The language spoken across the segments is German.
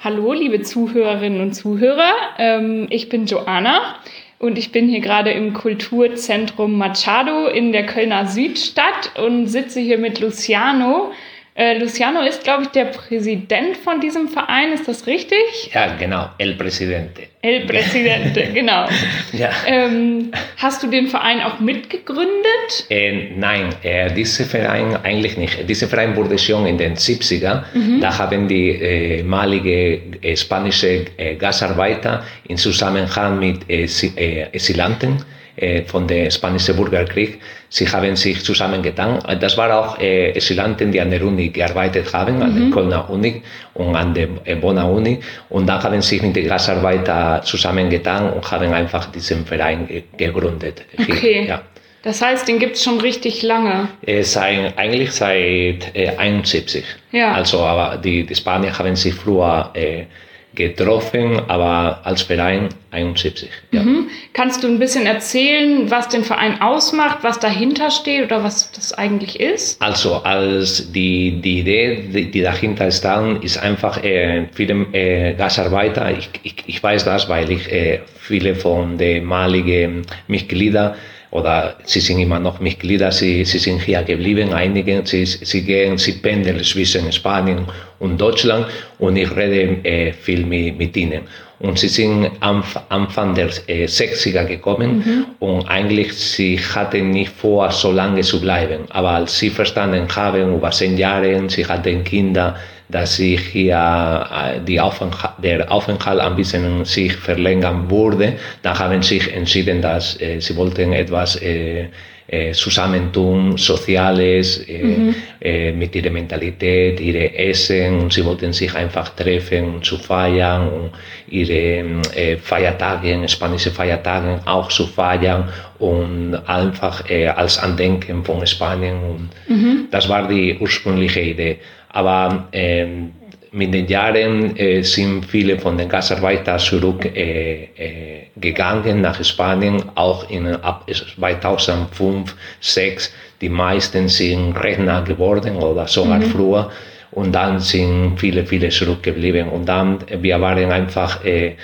Hallo, liebe Zuhörerinnen und Zuhörer. Ähm, ich bin Joanna und ich bin hier gerade im Kulturzentrum Machado in der Kölner Südstadt und sitze hier mit Luciano. Äh, Luciano ist, glaube ich, der Präsident von diesem Verein. Ist das richtig? Ja, genau. El Presidente. El Presidente, genau. Ja. Ähm, hast du den Verein auch mitgegründet? Äh, nein, äh, dieser Verein eigentlich nicht. Dieser Verein wurde schon in den 70er. Da haben die äh, ehemalige äh, spanische äh, Gasarbeiter in Zusammenhang mit äh, Si- äh, von dem spanischen Bürgerkrieg, sie haben sich zusammengetan. Das war auch äh, Exilanten, die an der Uni gearbeitet haben, an der Kölner Uni und an der äh, Bonner Uni. Und da haben sich mit den Gasarbeitern zusammengetan und haben einfach diesen Verein ge gegründet. Okay. Ja. Das heißt, den gibt es schon richtig lange. Äh, seit, eigentlich seit äh, 71. Ja. Also, aber die, die Spanier haben sich früher äh, getroffen, aber als Verein 71. Ja. Mhm. Kannst du ein bisschen erzählen, was den Verein ausmacht, was dahinter steht oder was das eigentlich ist? Also, als die, die Idee, die, die dahinter stand, ist einfach äh, viele äh, Gasarbeiter. Ich, ich, ich weiß das, weil ich äh, viele von den ehemaligen Mitgliedern oder sie sind immer noch Mitglieder, sie, sie sind hier geblieben, einige, sie, sie gehen, sie pendeln zwischen Spanien und Deutschland und ich rede äh, viel mit, mit ihnen. Und sie sind am Anfang der äh, 60er gekommen und eigentlich sie hatten nicht vor, so lange zu bleiben. Aber als sie verstanden haben, über zehn Jahre, sie hatten Kinder, dass sich hier äh, die Aufenthalt, der Aufenthalt ein bisschen sich verlängern würde, dann haben sich entschieden, dass äh, sie wollten etwas äh, äh, Zusammentun, Soziales, äh, äh, mit ihrer Mentalität, ihre Essen und sie wollten sich einfach treffen und zu feiern und ihre äh, Feiertage, spanische Feiertage auch zu feiern und einfach äh, als Andenken von Spanien. Und Das war die ursprüngliche Idee. Aber ähm, mit den Jahren äh, sind viele von den Gastarbeitern zurückgegangen äh, äh, nach Spanien, auch in, ab 2005, 2006. Die meisten sind Rentner geworden oder sogar früher. Und dann sind viele, viele zurückgeblieben. Und dann, äh, wir waren einfach, äh,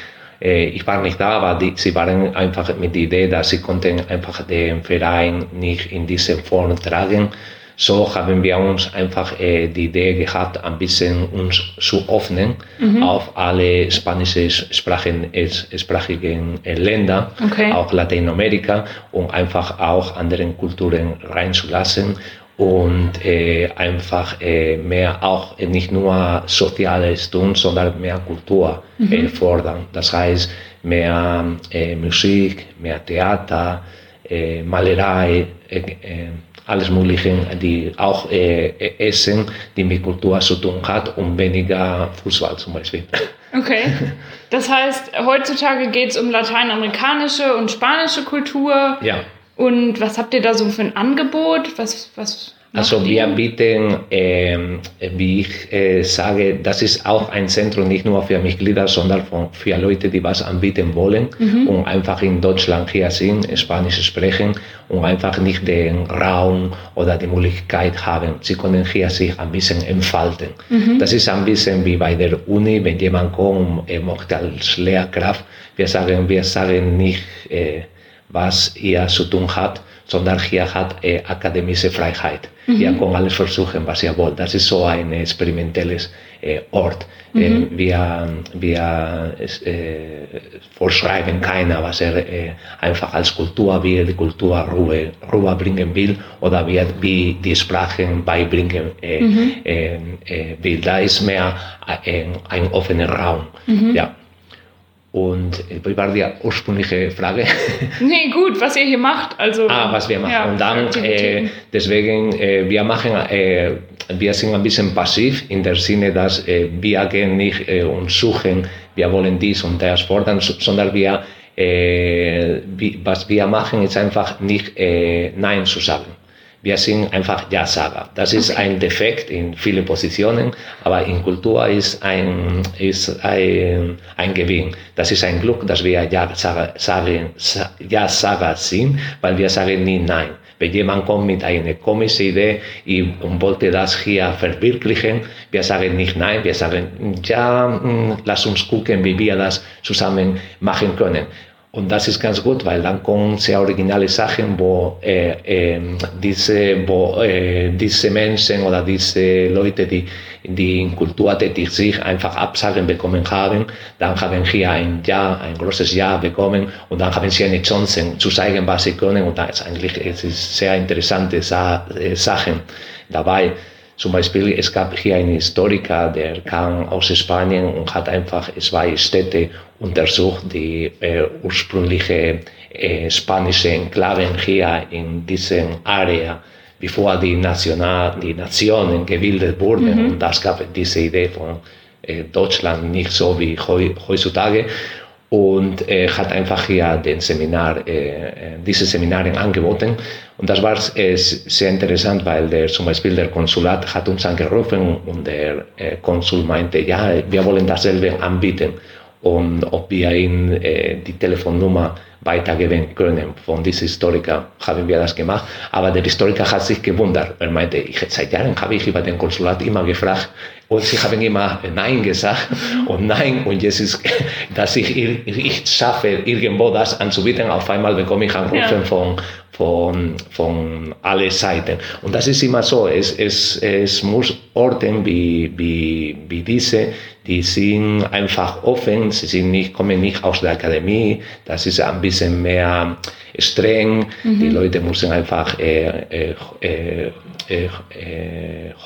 äh, ich war nicht da, aber die, sie waren einfach mit der Idee, dass sie konnten einfach den Verein nicht in dieser Form tragen. So haben wir uns einfach äh, die Idee gehabt, ein bisschen uns zu öffnen auf alle spanischsprachigen äh, Länder, Okay. auch Lateinamerika, um einfach auch anderen Kulturen reinzulassen und äh, einfach äh, mehr auch äh, nicht nur Soziales tun, sondern mehr Kultur äh, fordern. Das heißt, mehr äh, Musik, mehr Theater, äh, Malerei, alles Mögliche, die auch äh, Essen, die mit Kultur zu tun hat und weniger Fußball zum Beispiel. Okay. Das heißt, heutzutage geht es um lateinamerikanische und spanische Kultur. Ja. Und was habt ihr da so für ein Angebot? Was, was Also wir bieten, ähm, wie ich äh, sage, das ist auch ein Zentrum nicht nur für Mitglieder, sondern für Leute, die was anbieten wollen und einfach in Deutschland hier sind, Spanisch sprechen und einfach nicht den Raum oder die Möglichkeit haben. Sie können hier sich ein bisschen entfalten. Das ist ein bisschen wie bei der Uni, wenn jemand kommt, er möchte als Lehrkraft, wir sagen, wir sagen nicht, äh, was ihr zu tun habt, sondern hier hat äh, akademische Freiheit. Ihr könnt alles versuchen, was ihr wollt. Das ist so ein experimentelles äh, Ort. Äh, wir wir äh, vorschreiben keiner, was er äh, einfach als Kultur will, die Kultur rüber, rüberbringen will oder wie, er- wie die Sprachen beibringen äh, äh, äh, will. Da ist mehr äh, ein offener Raum. Ja. Und äh, wie war die ursprüngliche Frage? Nee, gut, was ihr hier macht. Also, Ah, was wir machen. Ja, und dann, äh, deswegen, äh, wir machen, äh, wir sind ein bisschen passiv in der Sinne, dass äh, wir gehen nicht äh, und suchen, wir wollen dies und das fordern, so- sondern wir, äh, wie, was wir machen, ist einfach nicht äh, Nein zu sagen. Wir sind einfach Ja-Sager. Das ist Okay. ein Defekt in vielen Positionen, aber in Kultur ist ein, ist ein, ein Gewinn. Das ist ein Glück, dass wir Ja-Sager sagen, Ja-Sager sind, weil wir sagen nie Nein. wenn jemand kommt mit einer komischen Idee und wollte das hier verwirklichen, wir sagen nicht nein, wir sagen, ja, hm, lass uns gucken, wie wir das zusammen machen können. Und das ist ganz gut, weil dann kommen sehr originale Sachen, wo, äh, äh, diese, wo äh, diese Menschen oder diese Leute, die, die in Kultur tätig sind, einfach Absagen bekommen haben. Dann haben hier ein Ja, ein großes Ja bekommen und dann haben sie eine Chance zu zeigen, was sie können. Und da ist eigentlich es ist sehr interessante Sa äh, Sachen dabei. Zum Beispiel, es gab hier einen Historiker, der kam aus Spanien und hat einfach zwei Städte untersucht, die äh, ursprüngliche äh, spanische Enklaven hier in diesem Area, bevor die, National, die Nationen gebildet wurden. Mhm. Und das gab diese Idee von äh, Deutschland nicht so wie heutzutage und äh, hat einfach hier den Seminar, äh, äh, diese Seminare angeboten. Und das war äh, sehr interessant, weil der, zum Beispiel der Konsulat hat uns angerufen und der äh, Konsul meinte, ja, wir wollen dasselbe anbieten und ob wir ihm äh, die Telefonnummer weitergeben können von diesem Historiker, haben wir das gemacht. Aber der Historiker hat sich gewundert. Er meinte, ich, seit Jahren habe ich über den Konsulat immer gefragt und sie haben immer Nein gesagt und Nein. Und jetzt ist, dass ich, ich schaffe, irgendwo das anzubieten, auf einmal bekomme ich Anrufe ja. von, von, von alle Seiten. Und das ist immer so, es, es, es muss Orten wie, wie, wie diese, die sind einfach offen, sie sind nicht, kommen nicht aus der Akademie, das ist ein bisschen mehr streng, mhm. die Leute müssen einfach äh, äh, äh, äh,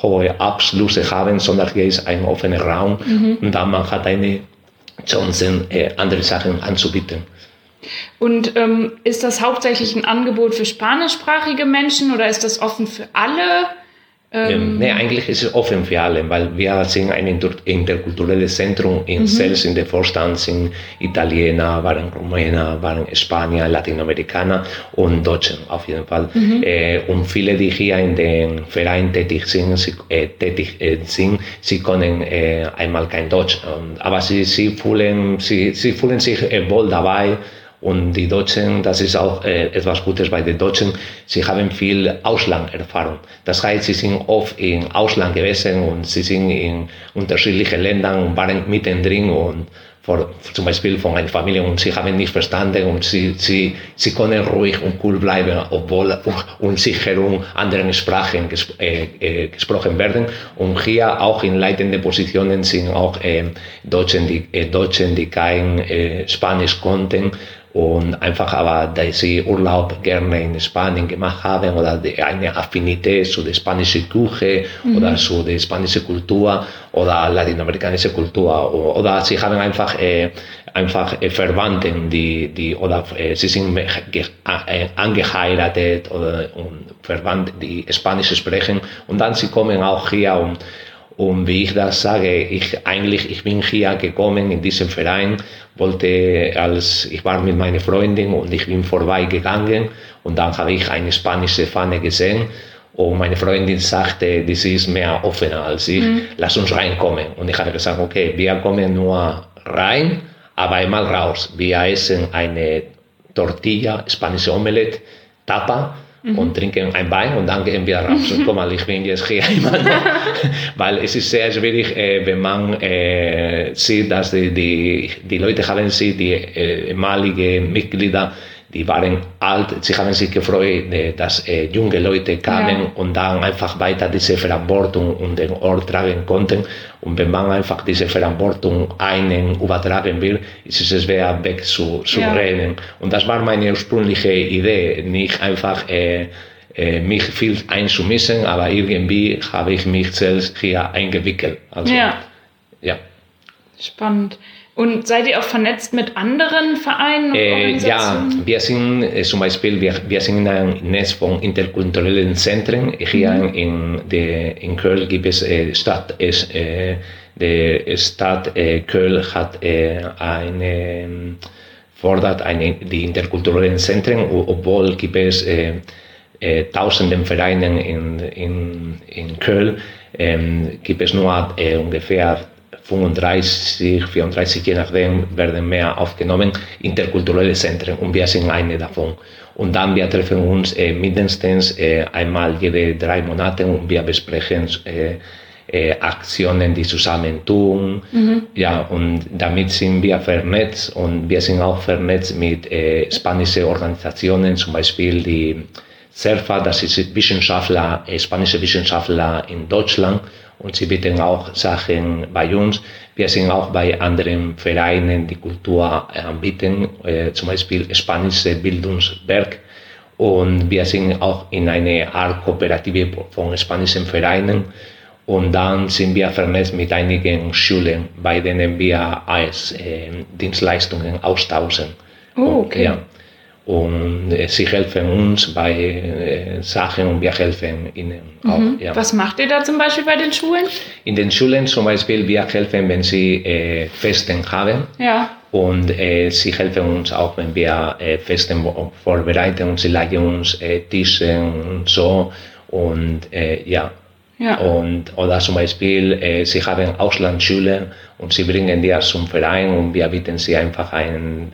hohe Abschlüsse haben, sondern hier ist ein offener Raum mhm. und dann man hat eine Chance, äh, andere Sachen anzubieten. Und ähm, ist das hauptsächlich ein Angebot für spanischsprachige Menschen oder ist das offen für alle? Ähm, ähm, nee, eigentlich ist es offen für alle, weil wir sind ein interkulturelles Zentrum. In mhm. Selbst in der Vorstand sind Italiener, waren Rumäner, waren Spanier, Latinamerikaner und Deutsche auf jeden Fall. Mhm. Äh, und viele, die hier in den Verein tätig sind, sie, äh, tätig äh, sind, sie können äh, einmal kein Deutsch. aber sie, sie, fühlen, sie, sie fühlen sich äh, wohl dabei und die Deutschen, das ist auch äh, etwas Gutes bei den Deutschen, sie haben viel Auslanderfahrung. Das heißt, sie sind oft im Ausland gewesen und sie sind in unterschiedlichen Ländern und waren mittendrin und vor, zum Beispiel von einer Familie und sie haben nicht verstanden und sie, sie, sie können ruhig und cool bleiben, obwohl um sich herum andere Sprachen ges, äh, äh, gesprochen werden. Und hier auch in leitenden Positionen sind auch äh, Deutschen, die, äh, Deutschen, die kein äh, Spanisch konnten und einfach aber, da sie Urlaub gerne in Spanien gemacht haben oder eine Affinität zu der spanischen Küche mhm. oder zu der spanischen Kultur oder latinamerikanische Kultur oder sie haben einfach äh, einfach äh, Verwandten, die, die oder äh, sie sind äh, angeheiratet oder und Verwandte, die Spanisch sprechen und dann sie kommen auch hier und und wie ich das sage, ich eigentlich, ich bin hier gekommen in diesem Verein, wollte als, ich war mit meiner Freundin und ich bin vorbeigegangen und dann habe ich eine spanische Fahne gesehen und meine Freundin sagte, das ist mehr offener als ich, mhm. lass uns reinkommen. Und ich habe gesagt, okay, wir kommen nur rein, aber einmal raus. Wir essen eine Tortilla, spanische Omelette, Tapa, mhm. und trinken ein Wein und dann gehen wir raus. Guck mal, ich bin jetzt hier immer noch, weil es ist sehr schwierig, äh, wenn man äh, sieht, dass die, die, die Leute haben sie, die äh, ehemaligen Mitglieder, die waren alt, sie haben sich gefreut, äh, dass äh, junge Leute kamen ja. und dann einfach weiter diese Verantwortung und den Ort tragen konnten. Und wenn man einfach diese Verantwortung einen übertragen will, ist es schwer weg zu, zu ja. reden. Und das war meine ursprüngliche Idee, nicht einfach äh, äh, mich viel einzumissen, aber irgendwie habe ich mich selbst hier eingewickelt. Also, ja. ja. Spannend. Und seid ihr auch vernetzt mit anderen Vereinen? Äh, ja, wir sind äh, zum Beispiel, wir, wir sind in einem Netz von interkulturellen Zentren. Hier mhm. in, der, in Köln gibt es äh, Stadt, es, äh, die Stadt äh, Köln hat äh, eine, fordert eine, die interkulturellen Zentren, obwohl gibt es äh, äh, tausenden Vereinen in, in, in Köln, ähm, gibt es nur äh, ungefähr 35, 34, je nachdem, werden mehr aufgenommen, interkulturelle Zentren und wir sind eine davon. Und dann wir treffen uns äh, mindestens äh, einmal jede drei Monate und wir besprechen äh, äh, Aktionen, die zusammen tun. Mhm. Ja, und damit sind wir vernetzt und wir sind auch vernetzt mit äh, spanischen Organisationen, zum Beispiel die CERFA, das ist Wissenschaftler, äh, spanische Wissenschaftler in Deutschland und sie bieten auch Sachen bei uns. Wir sind auch bei anderen Vereinen, die Kultur anbieten, äh, zum Beispiel Spanische Bildungswerk. Und wir sind auch in einer Art Kooperative von spanischen Vereinen. Und dann sind wir vernetzt mit einigen Schulen, bei denen wir als äh, Dienstleistungen austauschen. Oh, okay. Und, ja, und äh, sie helfen uns bei äh, Sachen und wir helfen ihnen auch. Mhm. Ja. Was macht ihr da zum Beispiel bei den Schulen? In den Schulen zum Beispiel, wir helfen, wenn sie äh, Festen haben. Ja. Und äh, sie helfen uns auch, wenn wir äh, Festen vorbereiten und sie leihen uns äh, Tische und so. Und äh, ja. ja. Und, oder zum Beispiel, sie haben Auslandsschüler und sie bringen die zum Verein und wir bieten sie einfach einen,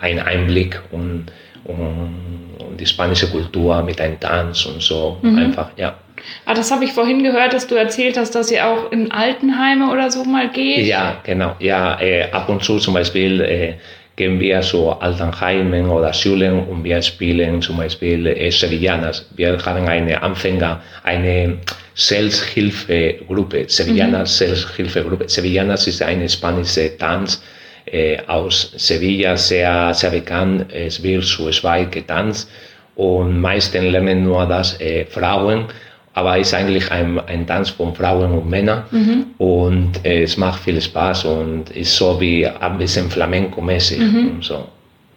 einen Einblick und und die spanische Kultur mit einem Tanz und so. Mhm. Einfach, ja. Ah, das habe ich vorhin gehört, dass du erzählt hast, dass ihr auch in Altenheime oder so mal geht. Ja, genau. Ja, äh, ab und zu zum Beispiel äh, gehen wir zu Altenheimen oder Schulen und wir spielen zum Beispiel äh, Sevillanas. Wir haben eine Anfänger, eine Selbsthilfegruppe, Sevillanas mhm. Selbsthilfegruppe. Sevillanas ist eine spanische Tanz äh, aus Sevilla sehr, sehr bekannt. Es wird zu zwei getanzt und meistens lernen nur das äh, Frauen, aber es ist eigentlich ein, ein Tanz von Frauen und Männern mhm. und äh, es macht viel Spaß und ist so wie ein bisschen Flamenco-mäßig mhm. und so.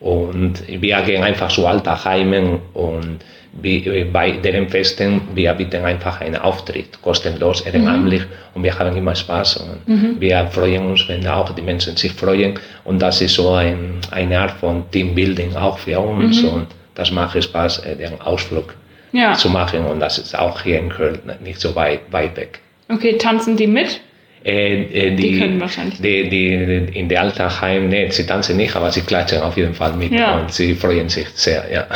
Und wir gehen einfach zu Alterheimen und bei deren Festen, wir bieten einfach einen Auftritt, kostenlos, ehrenamtlich mhm. und wir haben immer Spaß und mhm. wir freuen uns, wenn auch die Menschen sich freuen und das ist so ein, eine Art von Teambuilding auch für uns mhm. und das macht Spaß, äh, den Ausflug ja. zu machen und das ist auch hier in Köln nicht so weit, weit weg. Okay, tanzen die mit? Äh, äh, die, die, können wahrscheinlich. Die, die, in der Alterheim, nee, sie tanzen nicht, aber sie klatschen auf jeden Fall mit ja. und sie freuen sich sehr, ja.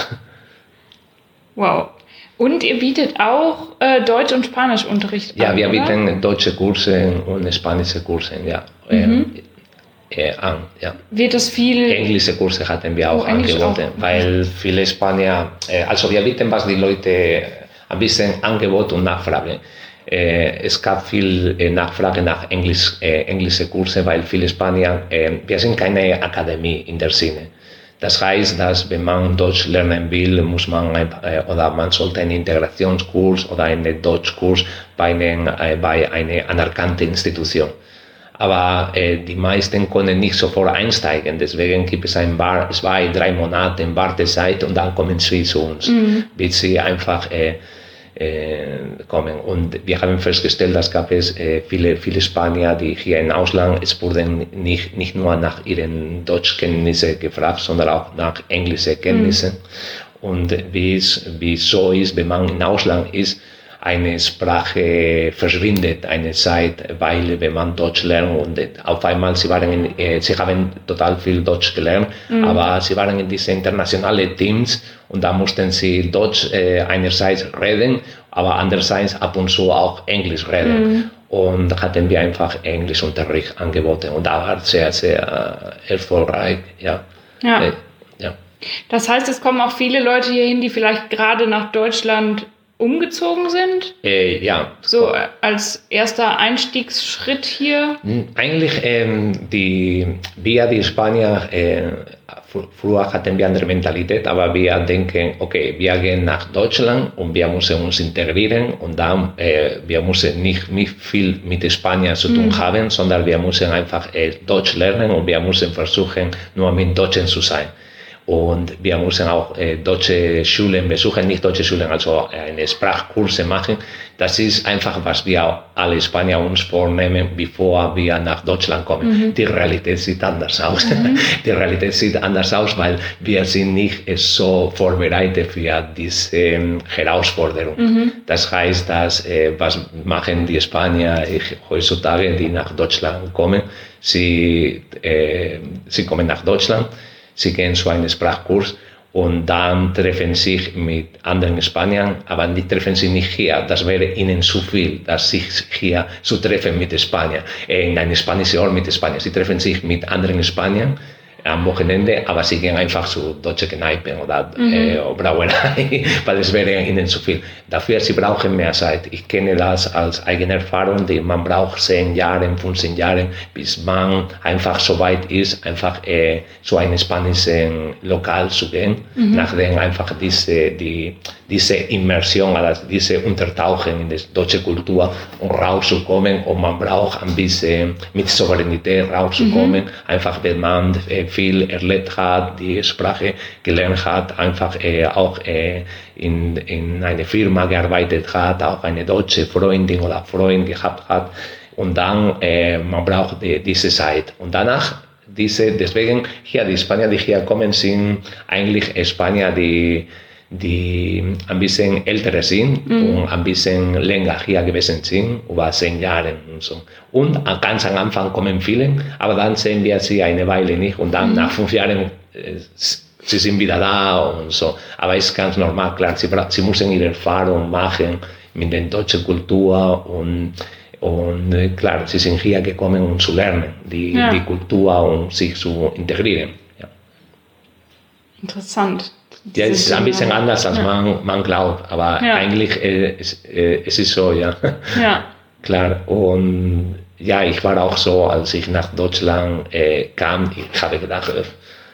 Wow. Und ihr bietet auch äh, Deutsch- und Spanischunterricht an, Ja, wir oder? bieten deutsche Kurse und spanische Kurse ja, mhm. äh, äh, an. Ja. Wird das viel... Englische Kurse hatten wir auch oh, angeboten, auch. weil viele Spanier... Äh, also wir bieten, was die Leute ein bisschen Angebot und Nachfrage. Äh, es gab viel äh, Nachfrage nach Englisch, englische Kurse, weil viele Spanier... wir sind keine Akademie in der Sinne. Das heißt, dass wenn man Deutsch lernen will, muss man äh, oder man sollte einen Integrationskurs oder einen Deutschkurs bei, einen, äh, bei einer anerkannten Institution. Aber äh, die meisten können nicht sofort einsteigen. Deswegen gibt es ein paar, zwei, drei Monate Wartezeit und dann kommen sie zu uns, mhm. bis sie einfach äh, kommen. Und wir haben festgestellt, dass gab es äh, viele, viele Spanier, die hier im Ausland, es wurden nicht, nicht nur nach ihren Deutschkenntnissen gefragt, sondern auch nach englischen Kenntnissen. Mhm. Und wie es, wie es so ist, wenn man im Ausland ist, eine Sprache verschwindet eine Zeit, weil wenn man Deutsch lernt und auf einmal sie waren in, äh, sie haben total viel Deutsch gelernt, mhm. aber sie waren in diese internationalen Teams und da mussten sie Deutsch äh, einerseits reden, aber andererseits ab und zu auch Englisch reden. Mhm. Und da hatten wir einfach Englischunterricht angeboten und da war sehr, sehr äh, erfolgreich, ja. Ja. Äh, ja. Das heißt, es kommen auch viele Leute hierhin, die vielleicht gerade nach Deutschland umgezogen sind? Äh, ja. So als erster Einstiegsschritt hier? Hm, eigentlich, ähm, die, wir, die Spanier, äh, früher hatten wir andere Mentalität, aber wir denken, okay, wir gehen nach Deutschland und wir müssen uns integrieren und dann, äh, wir müssen nicht, viel mit Spaniern zu tun mhm. haben, sondern wir müssen einfach äh, Deutsch lernen und wir müssen versuchen, nur mit Deutschen zu sein. Und wir müssen auch äh, deutsche Schulen besuchen, nicht deutsche Schulen, also eine Sprachkurse machen. Das ist einfach, was wir alle Spanier uns vornehmen, bevor wir nach Deutschland kommen. Mhm. Die Realität sieht anders aus. Mhm. Die Realität sieht anders aus, weil wir sind nicht so vorbereitet für diese ähm, Herausforderung. Mhm. Das heißt, dass, äh, was machen die Spanier heutzutage, die nach Deutschland kommen? Sie, äh, sie kommen nach Deutschland sie gehen zu einem Sprachkurs und dann treffen sich mit anderen Spaniern, aber die treffen sich nicht hier. Das wäre ihnen zu viel, dass sich hier zu treffen mit Spaniern, in einem spanischen Ort mit Spaniern. Sie treffen sich mit anderen Spaniern am Wochenende, aber sie gehen einfach zu deutschen Kneipen oder mhm. äh, Brauerei, weil es wäre ihnen zu viel. Dafür, sie brauchen mehr Zeit. Ich kenne das als eigene Erfahrung, die man braucht zehn Jahre, 15 Jahre, bis man einfach so weit ist, einfach äh, zu einem spanischen Lokal zu gehen, mhm. nachdem einfach diese, die, diese Immersion, also diese Untertauchen in die deutsche Kultur, um rauszukommen und man braucht ein bisschen mit Souveränität rauszukommen, mhm. einfach wenn man äh, viel erlebt hat, die Sprache gelernt hat, einfach äh, auch äh, in, in einer Firma gearbeitet hat, auch eine deutsche Freundin oder Freund gehabt hat. Und dann äh, man braucht die, diese Zeit. Und danach diese deswegen hier die Spanier die hier kommen sind eigentlich Spanier die die ein bisschen älter sind mhm. und ein bisschen länger hier gewesen sind, über zehn Jahre und so. Und ganz am Anfang kommen viele, aber dann sehen wir sie eine Weile nicht und dann mhm. nach fünf Jahren äh, sie sind wieder da und so. Aber es ist ganz normal, klar, sie, sie müssen ihre Erfahrung machen mit der deutschen Kultur und und äh, klar, sie sind hier gekommen, um zu lernen, die, ja. die Kultur, um sich zu integrieren. Ja. Interessant. Ja, es ist ein bisschen anders, als ja. man, man glaubt, aber ja. eigentlich äh, es, äh, es ist so, ja. Ja. Klar, und ja, ich war auch so, als ich nach Deutschland äh, kam, ich habe gedacht, äh,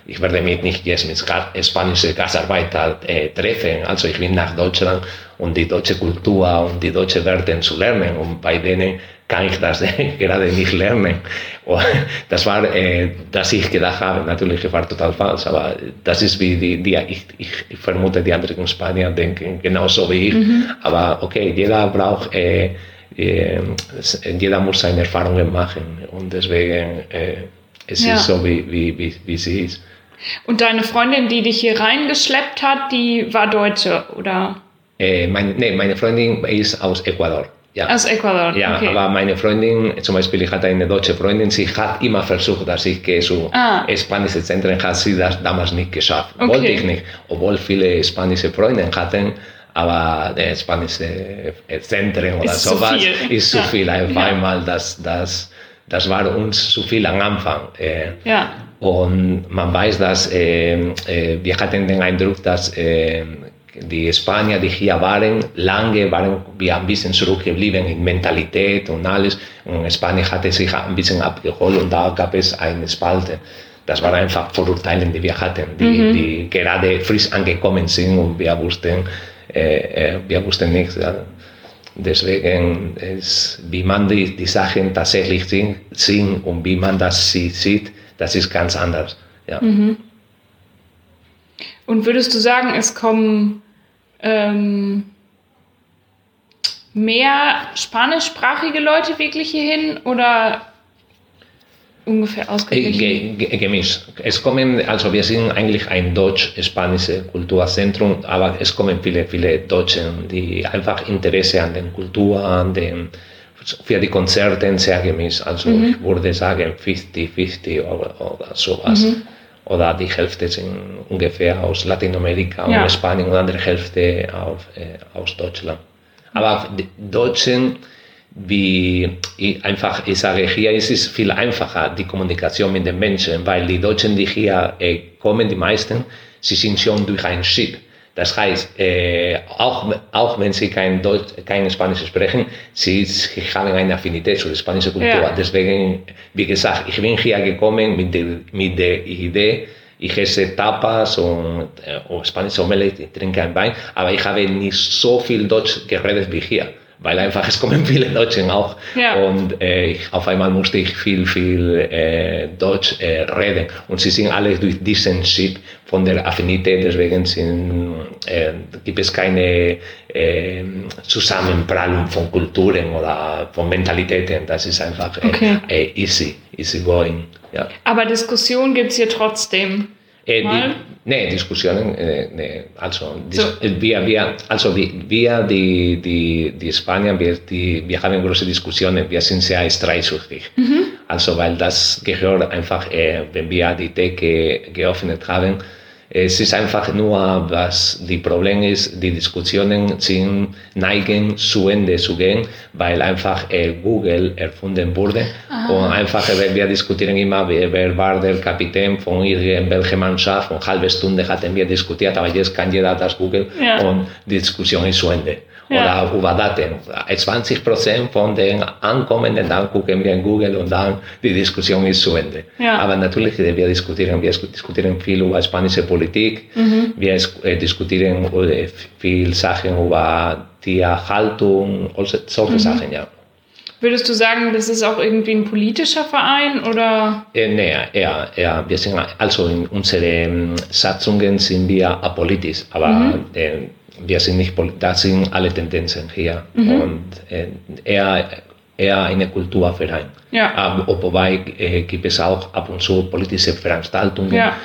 ich werde mich nicht jetzt mit spanischen Gastarbeitern äh, treffen. Also ich bin nach Deutschland, um die deutsche Kultur und die deutsche Werte zu lernen. Und bei denen kann ich das gerade nicht lernen. Und das war, äh, dass ich gedacht habe, natürlich war total falsch, aber das ist wie die, die ich, ich vermute, die anderen Spanier denken genauso wie ich. Mhm. Aber okay, jeder braucht, äh, jeder muss seine Erfahrungen machen und deswegen es ja. ist so, wie, wie, wie, wie sie ist. Und deine Freundin, die dich hier reingeschleppt hat, die war Deutsche, oder? Äh, mein, nee, meine Freundin ist aus Ecuador. Ja. Aus Ecuador. Ja, okay. aber meine Freundin, zum Beispiel, ich hatte eine deutsche Freundin, sie hat immer versucht, dass ich gehe zu ah. spanische Zentren, hat sie das damals nicht geschafft. Okay. Wollte ich nicht, obwohl viele spanische Freunde hatten, aber der spanische Zentren oder ist sowas so ist zu ja. viel. Auf ja. einmal, das, das, das war uns zu viel am Anfang. Äh, ja. Und man weiß, dass äh, wir hatten den Eindruck, dass äh, die Spanier, die hier waren, lange waren wir ein bisschen zurückgeblieben in Mentalität und alles. Und Spanien hatte sich ein bisschen abgeholt und da gab es eine Spalte. Das waren einfach Vorurteile, die wir hatten, die, mhm. die gerade frisch angekommen sind und wir wussten, äh, äh wir wussten nichts. Deswegen ist, wie man die, die Sachen tatsächlich sieht und wie man das sieht, das ist ganz anders. Ja. Mhm. Und würdest du sagen, es kommen ähm, mehr spanischsprachige Leute wirklich hierhin oder ungefähr ausgeglichen? Ge, gemischt. Es kommen, also wir sind eigentlich ein deutsch-spanisches Kulturzentrum, aber es kommen viele, viele Deutsche, die einfach Interesse an der Kultur, an den, für die Konzerte sehr gemischt. Also mhm. ich würde sagen 50-50 oder, oder sowas. Mhm oder die Hälfte sind ungefähr aus Lateinamerika und ja. Spanien und andere Hälfte auf, äh, aus Deutschland. Aber die Deutschen, wie ich einfach, ich sage, hier ist es viel einfacher, die Kommunikation mit den Menschen, weil die Deutschen, die hier äh, kommen, die meisten, sie sind schon durch ein Schiff. Das heißt, äh, auch, auch wenn sie kein, Deutsch, kein Spanisch sprechen, sie, sie haben eine Affinität zur spanischen Kultur. Ja. Deswegen, wie gesagt, ich bin hier gekommen mit der, mit der Idee, ich esse Tapas und, äh, und Spanisch Omelette, ich trinke ein Wein, aber ich habe nicht so viel Deutsch geredet wie hier weil einfach es kommen viele Deutsche auch Ja. und äh, ich, auf einmal musste ich viel, viel äh, Deutsch äh, reden und sie sind alle durch diesen Chip von der Affinität, deswegen sind, äh, gibt es keine äh, Zusammenprallung von Kulturen oder von Mentalitäten, das ist einfach äh, Okay. äh, easy, easy going. Ja. Aber Diskussion gibt es hier trotzdem. Äh, Mal? die, nee, Diskussionen, äh, nee, also, So. wir, wir, also wir, wir die, die, die Spanier, wir, die, wir haben große Diskussionen, wir sind sehr streitsüchtig. Also, weil das gehört einfach, äh, wenn wir die Decke geöffnet haben, es ist einfach nur, was die Problem ist, die Diskussionen sind, neigen zu Ende zu gehen, weil einfach Google erfunden wurde. Und einfach, wir diskutieren immer, wer, wer war der Kapitän von irgendwelcher Mannschaft, und halbe Stunde hatten wir diskutiert, aber jetzt kann jeder das Google Ja. und die Diskussion ist zu Ende. Ja. Oder über Daten. 20 Prozent von den Ankommenden, dann gucken wir in Google und dann die Diskussion ist zu Ende. Ja. Aber natürlich, äh, wir diskutieren, wir diskutieren viel über spanische Politik, wir äh, diskutieren äh, viel Sachen über Tierhaltung, solche, solche Sachen, ja. Würdest du sagen, das ist auch irgendwie ein politischer Verein oder? Äh, nee, ja, ja, wir sind, also in unseren Satzungen sind wir apolitisch, aber äh, wir sind nicht, das sind alle Tendenzen hier und äh, eher, eher eine Kulturverein. Ja. Aber, wobei äh, gibt es auch ab und zu politische Veranstaltungen. Ja.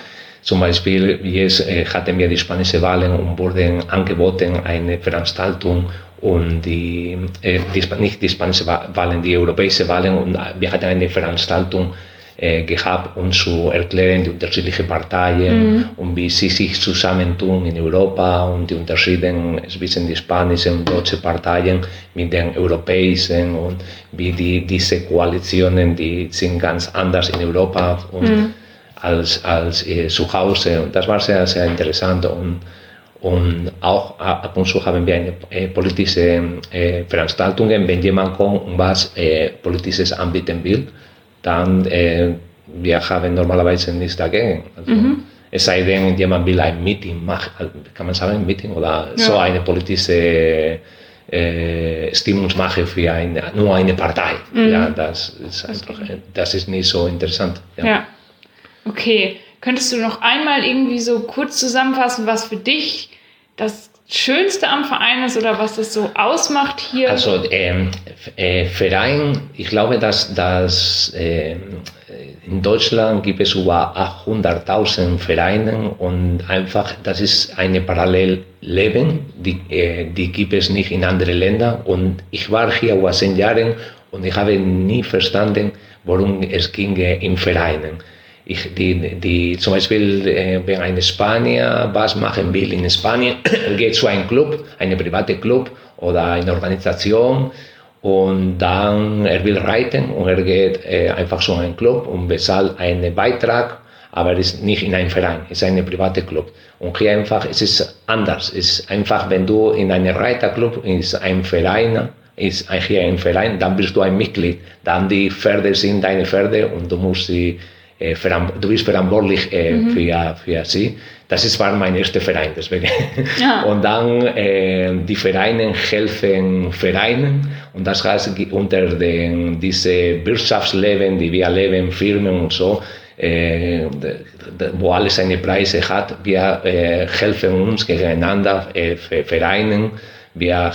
Zum Beispiel jetzt äh, hatten wir die spanische Wahlen und wurden angeboten eine Veranstaltung und die, äh, die nicht die spanische Wa- Wahlen, die europäische Wahlen und äh, wir hatten eine Veranstaltung äh, gehabt, um zu erklären die unterschiedlichen Parteien und wie sie sich zusammentun in Europa und die Unterschiede zwischen die spanischen und deutschen Parteien mit den europäischen und wie die, diese Koalitionen, die sind ganz anders in Europa und als, als äh, zu Hause. Und das war sehr, sehr interessant. Und, und auch ab und zu haben wir eine äh, politische äh, Veranstaltungen, wenn jemand kommt und was äh, Politisches anbieten will, dann äh, wir haben normalerweise nichts dagegen. Also, Es sei denn, jemand will ein Meeting machen, kann man sagen, ein Meeting oder so eine politische äh, Stimmungsmache für eine, nur eine Partei. Ja, das ist einfach, das ist nicht so interessant. Ja. Okay. Könntest du noch einmal irgendwie so kurz zusammenfassen, was für dich das Schönste am Verein ist oder was das so ausmacht hier? Also ähm, äh, Verein, ich glaube, dass, dass ähm, in Deutschland gibt es über 800.000 Vereine und einfach, das ist eine Parallelleben, die, äh, die gibt es nicht in anderen Ländern. Und ich war hier über zehn Jahre und ich habe nie verstanden, worum es ging äh, in Vereinen. Ich, die, die, zum Beispiel, äh, wenn ein Spanier was machen will in Spanien, geht zu einem Club, einem privaten Club oder eine Organisation und dann er will reiten und er geht äh, einfach zu einem Club und bezahlt einen Beitrag, aber er ist nicht in einem Verein, ist ein privater Club. Und hier einfach, es ist anders. Es ist einfach, wenn du in einem Reiterclub, ist ein Verein, ist ein- hier ein Verein, dann bist du ein Mitglied. Dann die Pferde sind deine Pferde und du musst sie äh, du bist verantwortlich äh, für, für sie. Das ist, war mein erster Verein, deswegen. Ja. Und dann äh, die Vereine helfen Vereinen und das heißt unter den, diese Wirtschaftsleben, die wir leben, Firmen und so, äh, wo alles seine Preise hat, wir helfen uns gegeneinander, Ve- Vereinen, wir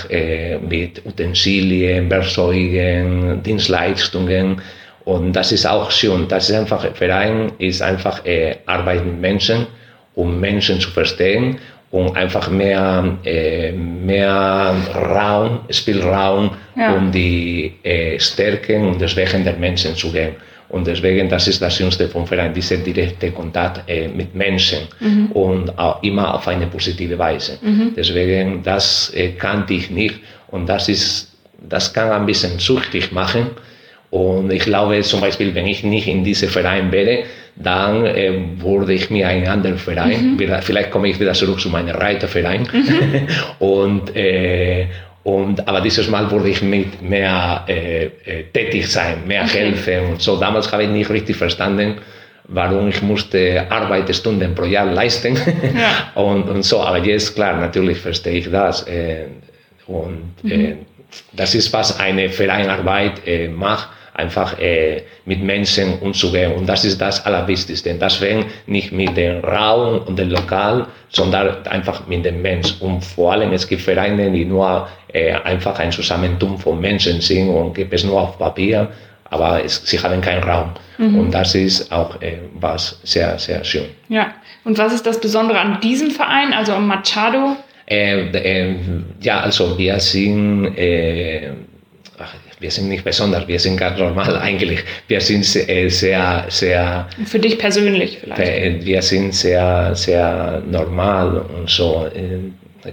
mit Utensilien, Werkzeugen, Dienstleistungen, und das ist auch schön. Das ist einfach, Verein ist einfach äh, Arbeit mit Menschen, um Menschen zu verstehen und einfach mehr, äh, mehr Raum, Spielraum, Ja. um die äh, Stärken und die Schwächen der Menschen zu gehen. Und deswegen, das ist das Schönste vom Verein, dieser direkte Kontakt äh, mit Menschen und auch immer auf eine positive Weise. Deswegen, das äh, kannte ich nicht und das ist, das kann ein bisschen süchtig machen. Und ich glaube zum Beispiel, wenn ich nicht in diesem Verein wäre, dann äh, würde ich mir einen anderen Verein, wieder, vielleicht komme ich wieder zurück zu meinem Reiterverein. und, äh, und, aber dieses Mal würde ich mit mehr äh, äh, tätig sein, mehr helfen und so. Damals habe ich nicht richtig verstanden, warum ich musste Arbeitsstunden pro Jahr leisten Ja. und, und so. Aber jetzt, klar, natürlich verstehe ich das. Äh, und äh, das ist, was eine Vereinarbeit macht, einfach äh, mit Menschen umzugehen. Und das ist das Allerwichtigste. Das fängt nicht mit dem Raum und dem Lokal, sondern einfach mit dem Mensch. Und vor allem, es gibt Vereine, die nur äh, einfach ein Zusammentum von Menschen sind und gibt es nur auf Papier, aber es, sie haben keinen Raum. Mhm. Und das ist auch äh, was sehr, sehr schön. Ja, und was ist das Besondere an diesem Verein, also am Machado? Äh, äh, ja, also wir sind, äh, wir sind nicht besonders, wir sind ganz normal eigentlich. Wir sind sehr, sehr, sehr Für dich persönlich vielleicht? Wir sind sehr, sehr normal und so.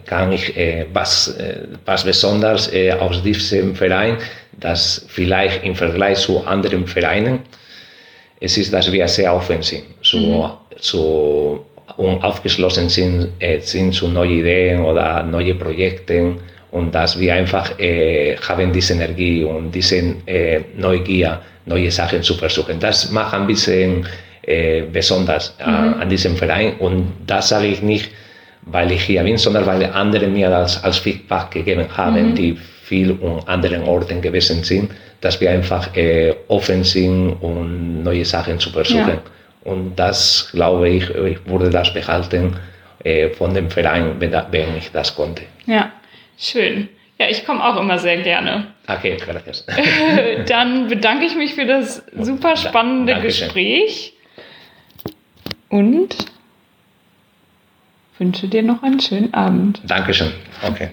Kann ich was, was Besonderes aus diesem Verein, das vielleicht im Vergleich zu anderen Vereinen, es ist, dass wir sehr offen sind. So, mhm. so und aufgeschlossen sind, äh, sind zu neuen Ideen oder neuen Projekten und dass wir einfach äh, haben diese Energie und diese äh, Neugier, neue Sachen zu versuchen. Das macht ein bisschen äh, besonders äh, mhm. an diesem Verein und das sage ich nicht, weil ich hier bin, sondern weil andere mir das als Feedback gegeben haben, mhm. die viel an anderen Orten gewesen sind, dass wir einfach äh, offen sind, um neue Sachen zu versuchen. Ja. Und das, glaube ich, ich würde das behalten äh, von dem Verein, wenn, wenn ich das konnte. Ja, schön. Ja, ich komme auch immer sehr gerne. Okay, gracias. Dann bedanke ich mich für das super spannende da, Gespräch und wünsche dir noch einen schönen Abend. Dankeschön. Okay.